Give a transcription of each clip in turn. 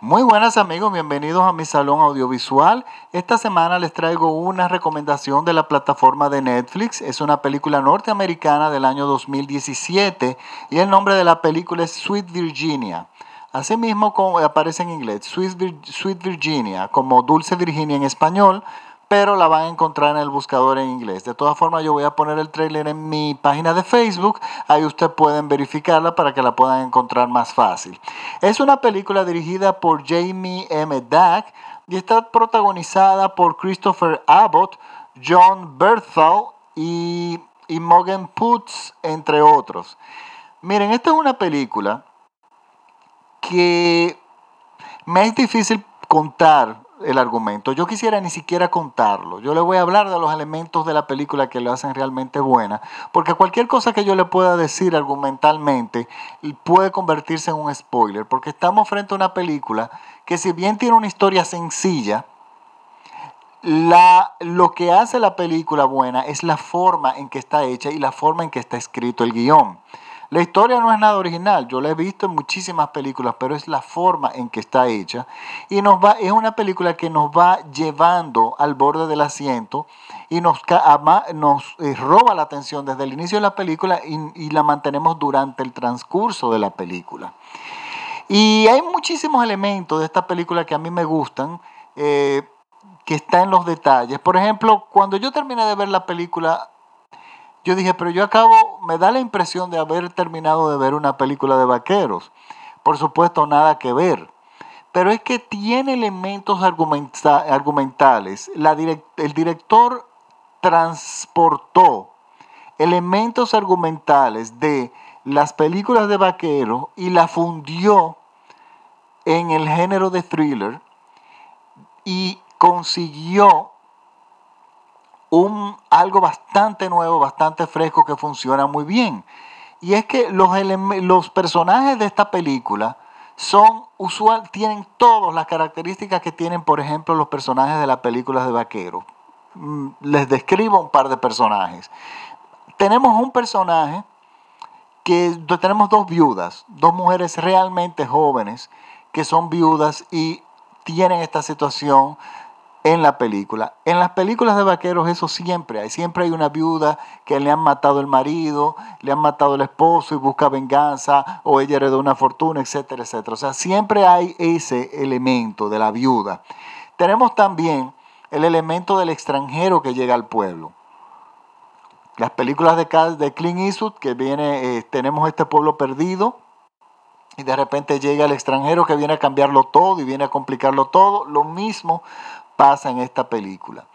Muy buenas amigos, bienvenidos a mi salón audiovisual. Esta semana les traigo una recomendación de la plataforma de Netflix. Es una película norteamericana del año 2017 y el nombre de la película es Sweet Virginia. Asimismo como aparece en inglés, Sweet Virginia, como Dulce Virginia en español, pero la van a encontrar en el buscador en inglés. De todas formas, yo voy a poner el trailer en mi página de Facebook, ahí ustedes pueden verificarla para que la puedan encontrar más fácil. Es una película dirigida por Jamie M. Dack y está protagonizada por Christopher Abbott, John Berthal y, y Morgan Putz, entre otros. Miren, esta es una película que me es difícil contar el argumento. Yo quisiera ni siquiera contarlo. Yo le voy a hablar de los elementos de la película que lo hacen realmente buena, porque cualquier cosa que yo le pueda decir argumentalmente puede convertirse en un spoiler, porque estamos frente a una película que si bien tiene una historia sencilla, la, lo que hace la película buena es la forma en que está hecha y la forma en que está escrito el guion. La historia no es nada original, yo la he visto en muchísimas películas, pero es la forma en que está hecha. Y es una película que nos va llevando al borde del asiento y nos, eh, roba la atención desde el inicio de la película y, la mantenemos durante el transcurso de la película. Y hay muchísimos elementos de esta película que a mí me gustan. Eh, que está en los detalles. Por ejemplo, cuando yo terminé de ver la película, yo dije, pero yo acabo, me da la impresión de haber terminado de ver una película de vaqueros. Por supuesto, nada que ver. Pero es que tiene elementos argumentales. el director transportó elementos argumentales de las películas de vaqueros y la fundió en el género de thriller y consiguió un, algo bastante nuevo, bastante fresco que funciona muy bien. Y es que los, los personajes de esta película son usual, tienen todas las características que tienen, por ejemplo, los personajes de las películas de vaqueros. Mm, les describo un par de personajes. Tenemos un personaje que tenemos dos viudas, dos mujeres realmente jóvenes que son viudas y tienen esta situación en la película. En las películas de vaqueros eso siempre hay. Siempre hay una viuda que le han matado el marido, le han matado el esposo y busca venganza o ella heredó una fortuna, etcétera, etcétera. O sea, siempre hay ese elemento de la viuda. Tenemos también el elemento del extranjero que llega al pueblo. Las películas de, de Clint Eastwood, que viene, eh, tenemos este pueblo perdido, y de repente llega el extranjero que viene a cambiarlo todo y viene a complicarlo todo. Lo mismo pasa en esta película.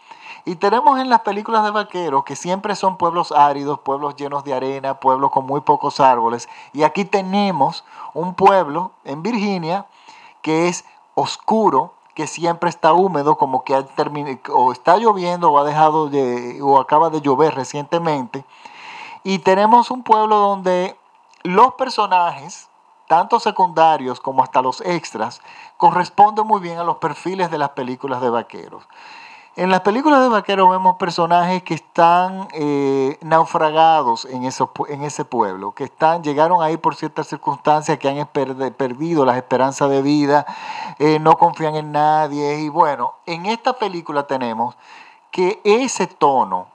Y tenemos en las películas de vaqueros que siempre son pueblos áridos, pueblos llenos de arena, pueblos con muy pocos árboles. Y aquí tenemos un pueblo en Virginia que es oscuro, que siempre está húmedo, como que o está lloviendo o ha dejado de, o acaba de llover recientemente. Y tenemos un pueblo donde los personajes tanto secundarios como hasta los extras, corresponden muy bien a los perfiles de las películas de vaqueros. En las películas de vaqueros vemos personajes que están eh, naufragados en, en ese pueblo, que están, llegaron ahí por ciertas circunstancias, que han perdido las esperanzas de vida, eh, no confían en nadie. Y bueno, en esta película tenemos que ese tono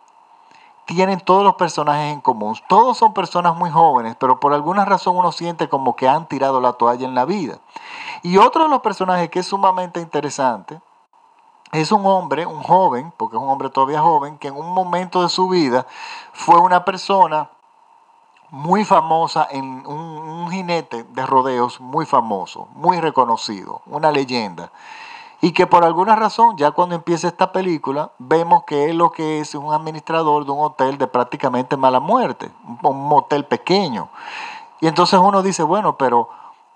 tienen todos los personajes en común. Todos son personas muy jóvenes, pero por alguna razón uno siente como que han tirado la toalla en la vida. Y otro de los personajes que es sumamente interesante es un hombre, un joven, porque es un hombre todavía joven, que en un momento de su vida fue una persona muy famosa, en un, un jinete de rodeos muy famoso, muy reconocido, una leyenda. Y que por alguna razón, ya cuando empieza esta película, vemos que es lo que es un administrador de un hotel de prácticamente mala muerte, un motel pequeño. Y entonces uno dice, bueno, pero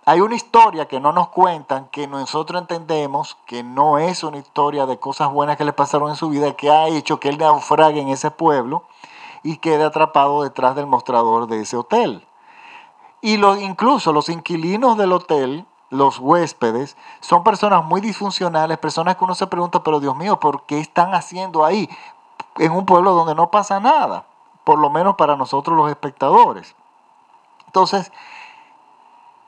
hay una historia que no nos cuentan, que nosotros entendemos que no es una historia de cosas buenas que le pasaron en su vida, que ha hecho que él naufrague en ese pueblo y quede atrapado detrás del mostrador de ese hotel. Y lo, incluso los inquilinos del hotel los huéspedes, son personas muy disfuncionales, personas que uno se pregunta, pero Dios mío, ¿por qué están haciendo ahí en un pueblo donde no pasa nada? Por lo menos para nosotros los espectadores. Entonces,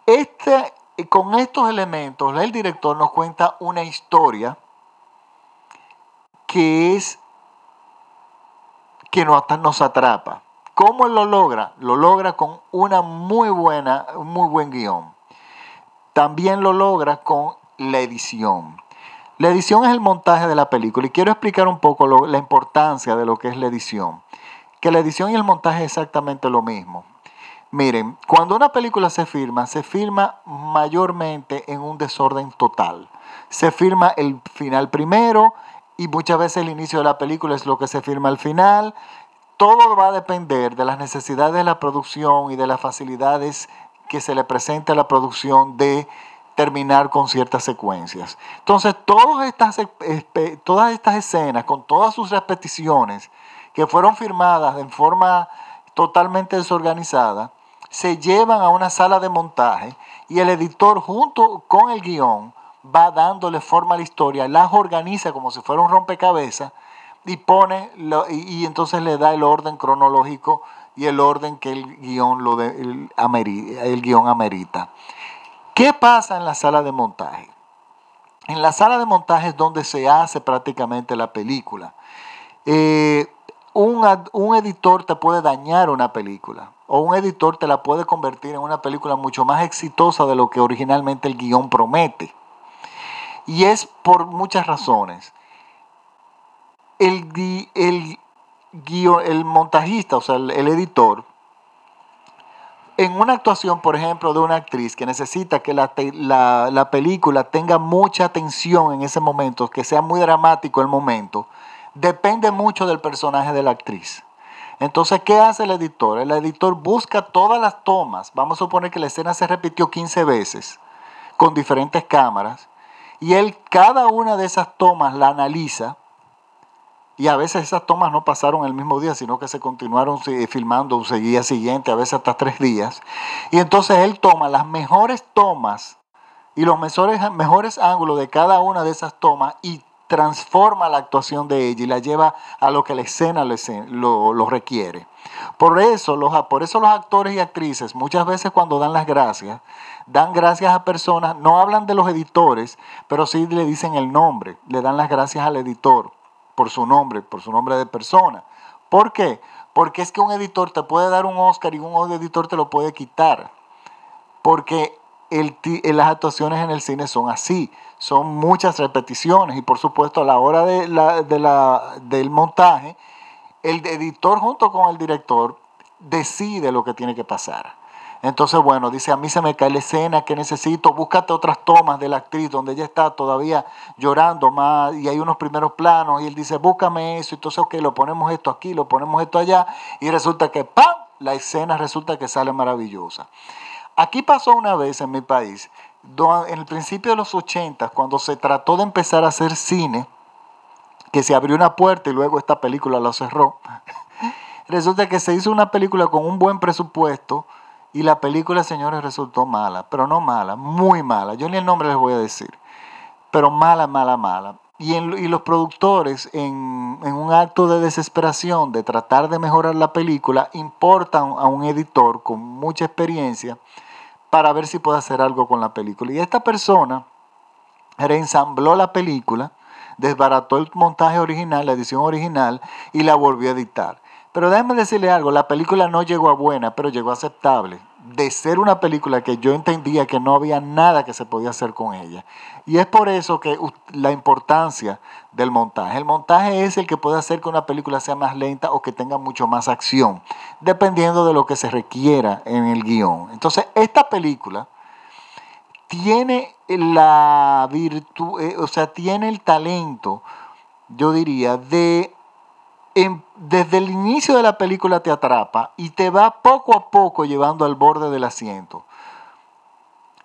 este con estos elementos, el director nos cuenta una historia que es que nos atrapa. ¿Cómo lo logra? Lo logra con una muy buena, muy buen guion. También lo logra con la edición. La edición es el montaje de la película y quiero explicar un poco la importancia de lo que es la edición. Que la edición y el montaje es exactamente lo mismo. Miren, cuando una película se firma, se firma mayormente en un desorden total. Se firma el final primero y muchas veces el inicio de la película es lo que se firma al final. Todo va a depender de las necesidades de la producción y de las facilidades que se le presente a la producción de terminar con ciertas secuencias. Entonces, todas estas, todas estas escenas, con todas sus repeticiones, que fueron firmadas en forma totalmente desorganizada, se llevan a una sala de montaje y el editor junto con el guion va dándole forma a la historia, las organiza como si fuera un rompecabezas y pone y, entonces le da el orden cronológico y el orden que el guion, lo de, el, el guion amerita. ¿Qué pasa en la sala de montaje? En la sala de montaje es donde se hace prácticamente la película. Eh, un, un, editor te puede dañar una película o un editor te la puede convertir en una película mucho más exitosa de lo que originalmente el guion promete. Y es por muchas razones. El, el, el montajista, o sea, el editor, en una actuación, por ejemplo, de una actriz que necesita que la, película tenga mucha atención en ese momento, que sea muy dramático el momento, depende mucho del personaje de la actriz. Entonces, ¿qué hace el editor? El editor busca todas las tomas. Vamos a suponer que la escena se repitió 15 veces con diferentes cámaras y él cada una de esas tomas la analiza y a veces esas tomas no pasaron el mismo día, sino que se continuaron filmando un día siguiente, a veces hasta tres días. Y entonces él toma las mejores tomas y los mejores, mejores ángulos de cada una de esas tomas y transforma la actuación de ella y la lleva a lo que la escena lo, lo requiere. Por eso, los, por eso los actores y actrices muchas veces cuando dan las gracias, dan gracias a personas, no hablan de los editores, pero sí le dicen el nombre, le dan las gracias al editor por su nombre, por su nombre de persona. ¿Por qué? Porque es que un editor te puede dar un Oscar y un editor te lo puede quitar. Porque el, las actuaciones en el cine son así, son muchas repeticiones y por supuesto a la hora de la, de la, del montaje, el editor junto con el director decide lo que tiene que pasar. Entonces, bueno, dice, a mí se me cae la escena que necesito, búscate otras tomas de la actriz donde ella está todavía llorando más y hay unos primeros planos y él dice, búscame eso, entonces, ok, lo ponemos esto aquí, lo ponemos esto allá y resulta que, ¡pam!, la escena resulta que sale maravillosa. Aquí pasó una vez en mi país, en el principio de los 80, cuando se trató de empezar a hacer cine, que se abrió una puerta y luego esta película la cerró. Resulta que se hizo una película con un buen presupuesto, y la película, señores, resultó mala, pero no mala, muy mala. Yo ni el nombre les voy a decir, pero mala, mala, mala. Y, los productores, en, en, un acto de desesperación de tratar de mejorar la película, importan a un editor con mucha experiencia para ver si puede hacer algo con la película. Y esta persona reensambló la película, desbarató el montaje original, la edición original, y la volvió a editar. Pero déjeme decirle algo, la película no llegó a buena, pero llegó aceptable. De ser una película que yo entendía que no había nada que se podía hacer con ella. Y es por eso que la importancia del montaje. El montaje es el que puede hacer que una película sea más lenta o que tenga mucho más acción, dependiendo de lo que se requiera en el guion. Entonces, esta película tiene la virtud, eh, o sea, tiene el talento, yo diría, de desde el inicio de la película te atrapa y te va poco a poco llevando al borde del asiento.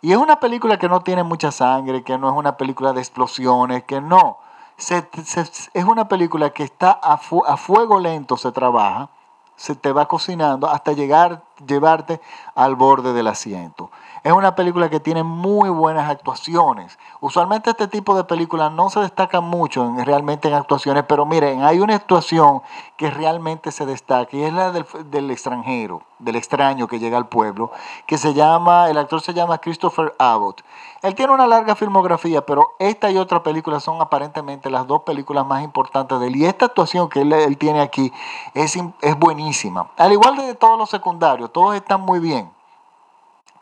Y es una película que no tiene mucha sangre, que no es una película de explosiones, que no. es una película que está a, fuego lento, se trabaja, se te va cocinando hasta llegar llevarte al borde del asiento. Es una película que tiene muy buenas actuaciones. Usualmente este tipo de películas no se destacan mucho en, realmente en actuaciones, pero miren, hay una actuación que realmente se destaca y es la del, del extranjero, del extraño que llega al pueblo, que se llama, el actor se llama Christopher Abbott. Él tiene una larga filmografía, pero esta y otra película son aparentemente las dos películas más importantes de él. Y esta actuación que él, él tiene aquí es, es buenísima. Al igual de todos los secundarios, todos están muy bien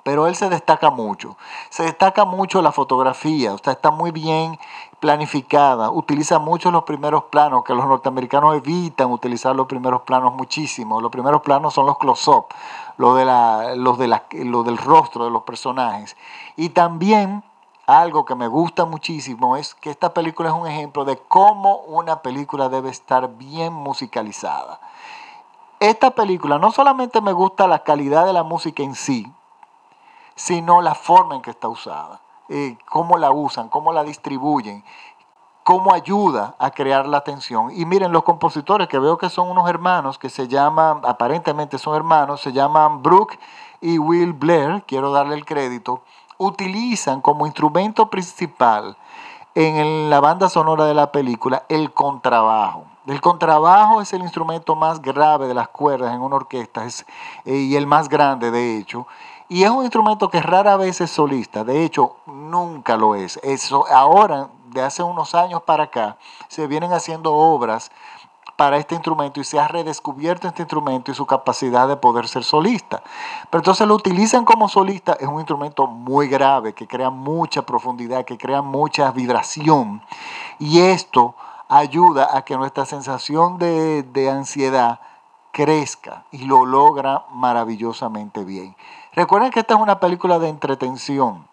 pero él se destaca mucho. Se destaca mucho la fotografía, está muy bien planificada, utiliza mucho los primeros planos, que los norteamericanos evitan utilizar los primeros planos muchísimo. Los primeros planos son los close-up, de los de lo del rostro de los personajes. Y también algo que me gusta muchísimo es que esta película es un ejemplo de cómo una película debe estar bien musicalizada. Esta película no solamente me gusta la calidad de la música en sí, sino la forma en que está usada, eh, cómo la usan, cómo la distribuyen, cómo ayuda a crear la atención. Y miren, los compositores que veo que son unos hermanos que se llaman, aparentemente son hermanos, se llaman Brooke y Will Blair, quiero darle el crédito, utilizan como instrumento principal en la banda sonora de la película el contrabajo. El contrabajo es el instrumento más grave de las cuerdas en una orquesta es, eh, y el más grande de hecho. Y es un instrumento que rara vez es solista, de hecho nunca lo es. Eso, ahora, de hace unos años para acá, se vienen haciendo obras para este instrumento y se ha redescubierto este instrumento y su capacidad de poder ser solista. Pero entonces lo utilizan como solista, es un instrumento muy grave, que crea mucha profundidad, que crea mucha vibración. Y esto ayuda a que nuestra sensación de, de ansiedad crezca y lo logra maravillosamente bien. Recuerden que esta es una película de entretención,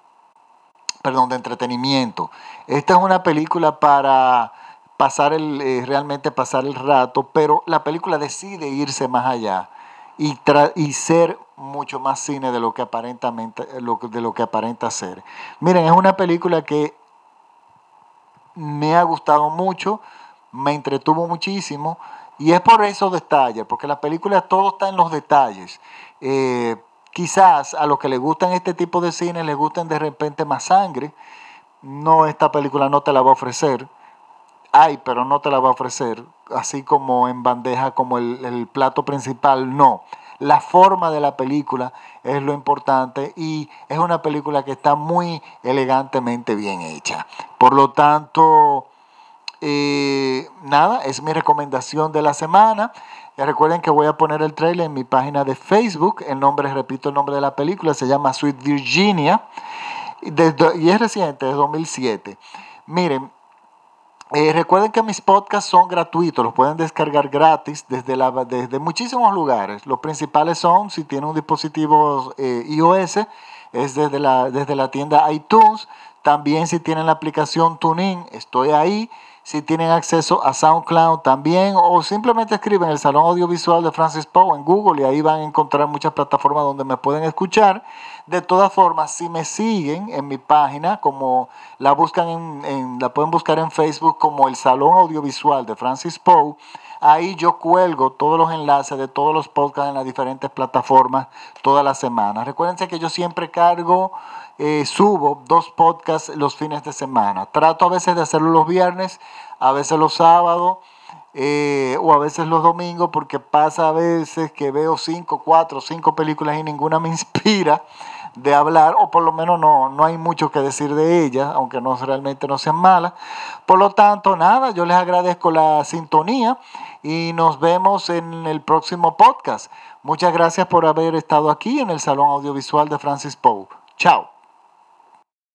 perdón, de entretenimiento. Esta es una película para pasar el, eh, realmente pasar el rato, pero la película decide irse más allá y, y ser mucho más cine de lo que aparentamente de lo que aparenta ser. Miren, es una película que me ha gustado mucho, me entretuvo muchísimo y es por esos detalles, porque la película todo está en los detalles. Eh, quizás a los que les gustan este tipo de cine les gusten de repente más sangre. No, esta película no te la va a ofrecer. Hay, pero no te la va a ofrecer. Así como en bandeja, como el plato principal, no. La forma de la película es lo importante y es una película que está muy elegantemente bien hecha. Por lo tanto, eh, nada, es mi recomendación de la semana. Recuerden que voy a poner el trailer en mi página de Facebook. El nombre, repito, el nombre de la película se llama Sweet Virginia. y es reciente, es 2007. Miren, eh, recuerden que mis podcasts son gratuitos, los pueden descargar gratis desde, desde muchísimos lugares. Los principales son, si tienen un dispositivo eh, iOS, es desde la, desde la tienda iTunes. También si tienen la aplicación TuneIn, estoy ahí si tienen acceso a SoundCloud también, o simplemente escriben el Salón Audiovisual de Francis Poe en Google y ahí van a encontrar muchas plataformas donde me pueden escuchar. De todas formas, si me siguen en mi página, como la buscan en, la pueden buscar en Facebook como el Salón Audiovisual de Francis Poe, ahí yo cuelgo todos los enlaces de todos los podcasts en las diferentes plataformas toda la semana. Recuérdense que yo siempre cargo eh, subo dos podcasts los fines de semana. Trato a veces de hacerlo los viernes, a veces los sábados eh, o a veces los domingos, porque pasa a veces que veo cinco, cuatro, cinco películas y ninguna me inspira de hablar, o por lo menos no, no hay mucho que decir de ellas, aunque no realmente no sean malas. Por lo tanto, nada, yo les agradezco la sintonía y nos vemos en el próximo podcast. Muchas gracias por haber estado aquí en el Salón Audiovisual de Francis Poe. Chao.